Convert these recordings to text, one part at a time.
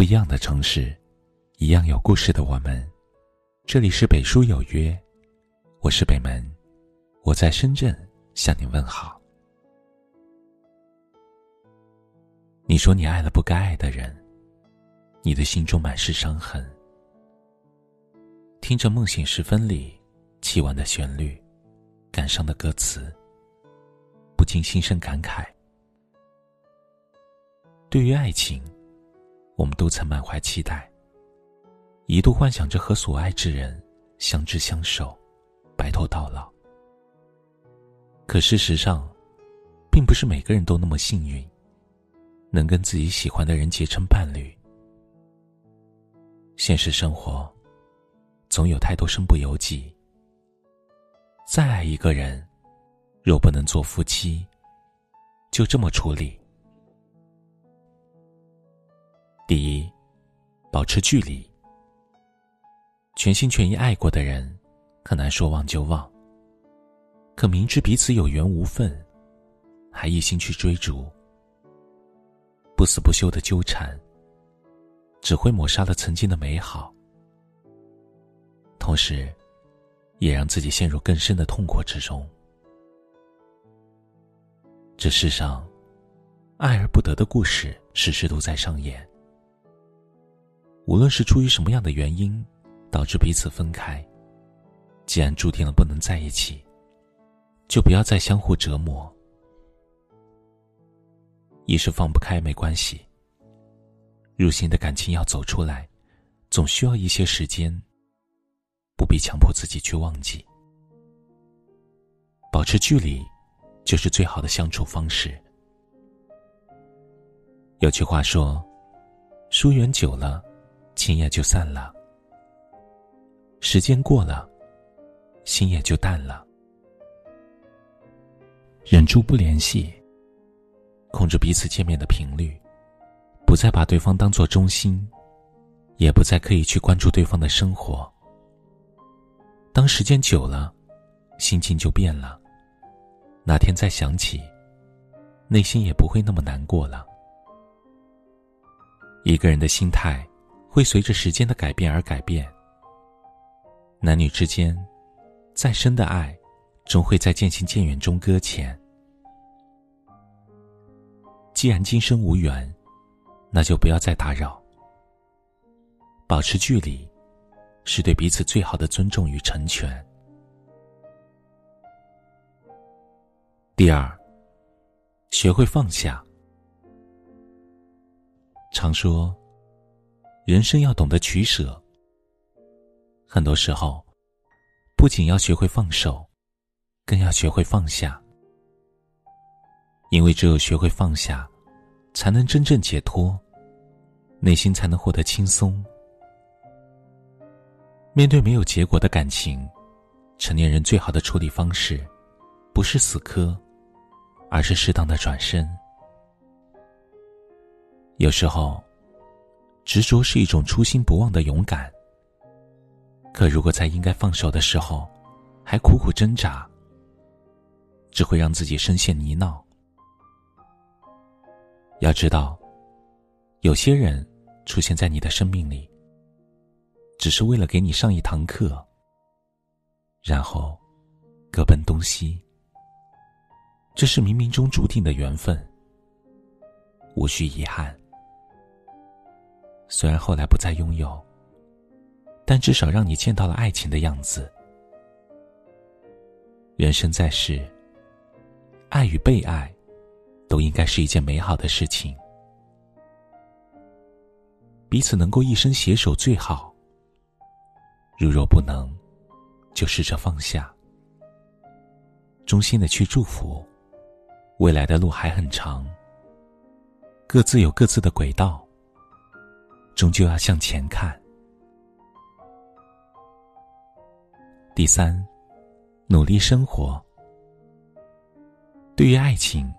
不一样的城市，一样有故事的我们。这里是北书有约，我是北门，我在深圳向你问好。你说你爱了不该爱的人，你的心中满是伤痕。听着《梦醒时分》里凄婉的旋律，感伤的歌词，不禁心生感慨。对于爱情。我们都曾满怀期待，一度幻想着和所爱之人相知相守，白头到老。可事实上，并不是每个人都那么幸运，能跟自己喜欢的人结成伴侣。现实生活，总有太多身不由己。再爱一个人，若不能做夫妻，就这么处理。第一，保持距离。全心全意爱过的人，很难说忘就忘。可明知彼此有缘无分，还一心去追逐，不死不休的纠缠，只会抹杀了曾经的美好，同时，也让自己陷入更深的痛苦之中。这世上，爱而不得的故事，时时都在上演。无论是出于什么样的原因，导致彼此分开，既然注定了不能在一起，就不要再相互折磨。一时放不开没关系，入心的感情要走出来，总需要一些时间。不必强迫自己去忘记，保持距离，就是最好的相处方式。有句话说：“疏远久了。”情也就散了，时间过了，心也就淡了。忍住不联系，控制彼此见面的频率，不再把对方当做中心，也不再刻意去关注对方的生活。当时间久了，心情就变了，哪天再想起，内心也不会那么难过了。一个人的心态。会随着时间的改变而改变。男女之间，再深的爱，终会在渐行渐远中搁浅。既然今生无缘，那就不要再打扰。保持距离，是对彼此最好的尊重与成全。第二，学会放下。常说。人生要懂得取舍，很多时候，不仅要学会放手，更要学会放下。因为只有学会放下，才能真正解脱，内心才能获得轻松。面对没有结果的感情，成年人最好的处理方式，不是死磕，而是适当的转身。有时候。执着是一种初心不忘的勇敢。可如果在应该放手的时候，还苦苦挣扎，只会让自己深陷泥淖。要知道，有些人出现在你的生命里，只是为了给你上一堂课，然后各奔东西。这是冥冥中注定的缘分，无需遗憾。虽然后来不再拥有，但至少让你见到了爱情的样子。人生在世，爱与被爱，都应该是一件美好的事情。彼此能够一生携手最好。如若不能，就试着放下，衷心的去祝福。未来的路还很长，各自有各自的轨道。终究要向前看。第三，努力生活。对于爱情，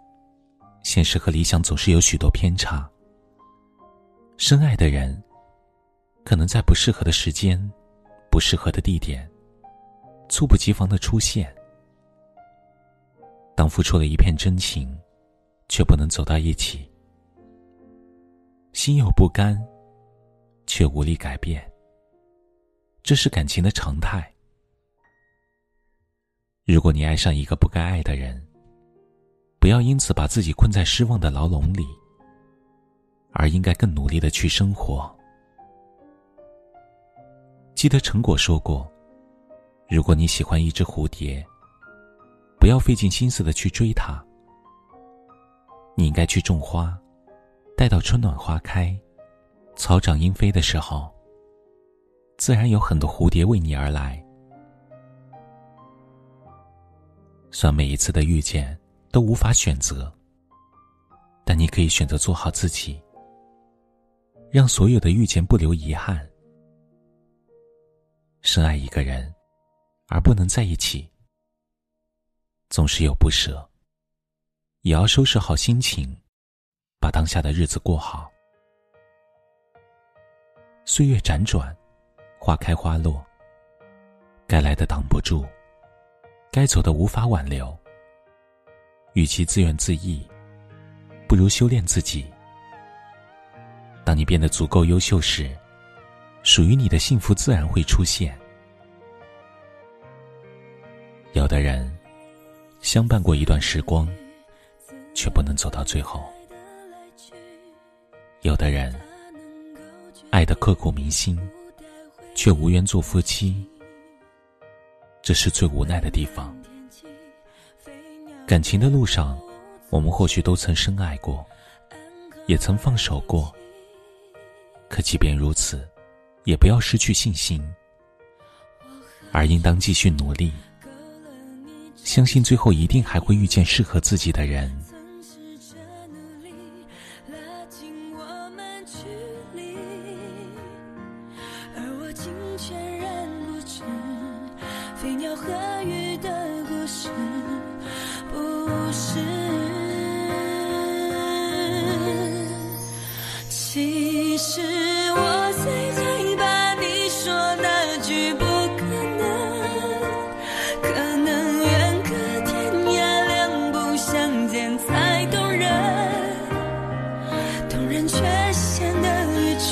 现实和理想总是有许多偏差。深爱的人，可能在不适合的时间、不适合的地点，猝不及防的出现。当付出了一片真情，却不能走到一起，心有不甘。却无力改变。这是感情的常态。如果你爱上一个不该爱的人，不要因此把自己困在失望的牢笼里，而应该更努力的去生活。记得陈果说过：“如果你喜欢一只蝴蝶，不要费尽心思的去追它，你应该去种花，待到春暖花开，草长莺飞的时候，自然有很多蝴蝶为你而来。”算每一次的遇见都无法选择，但你可以选择做好自己，让所有的遇见不留遗憾。深爱一个人，而不能在一起，总是有不舍，也要收拾好心情，把当下的日子过好。岁月辗转，花开花落，该来的挡不住。该走的无法挽留，与其自怨自艾，不如修炼自己。当你变得足够优秀时，属于你的幸福自然会出现。有的人相伴过一段时光，却不能走到最后；有的人爱的刻骨铭心，却无缘做夫妻。这是最无奈的地方。感情的路上，我们或许都曾深爱过，也曾放手过。可即便如此，也不要失去信心，而应当继续努力，相信最后一定还会遇见适合自己的人。是。其实我最害怕你说那句不可能，可能远隔天涯，两不相见才动人，动人却显得愚蠢。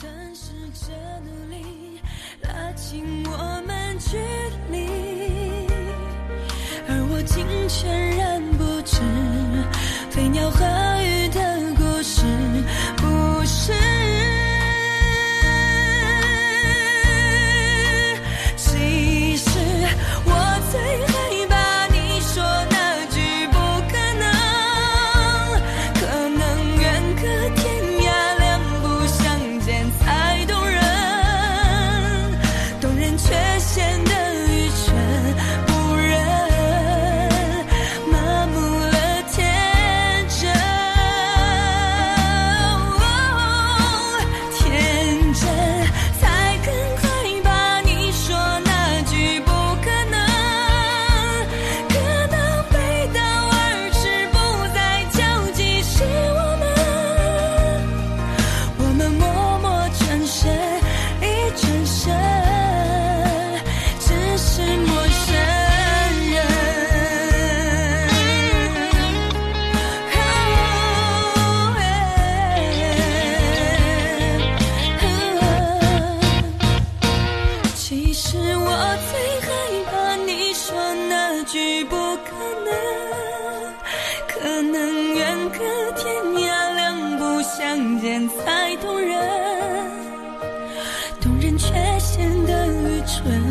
却显得愚蠢，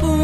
不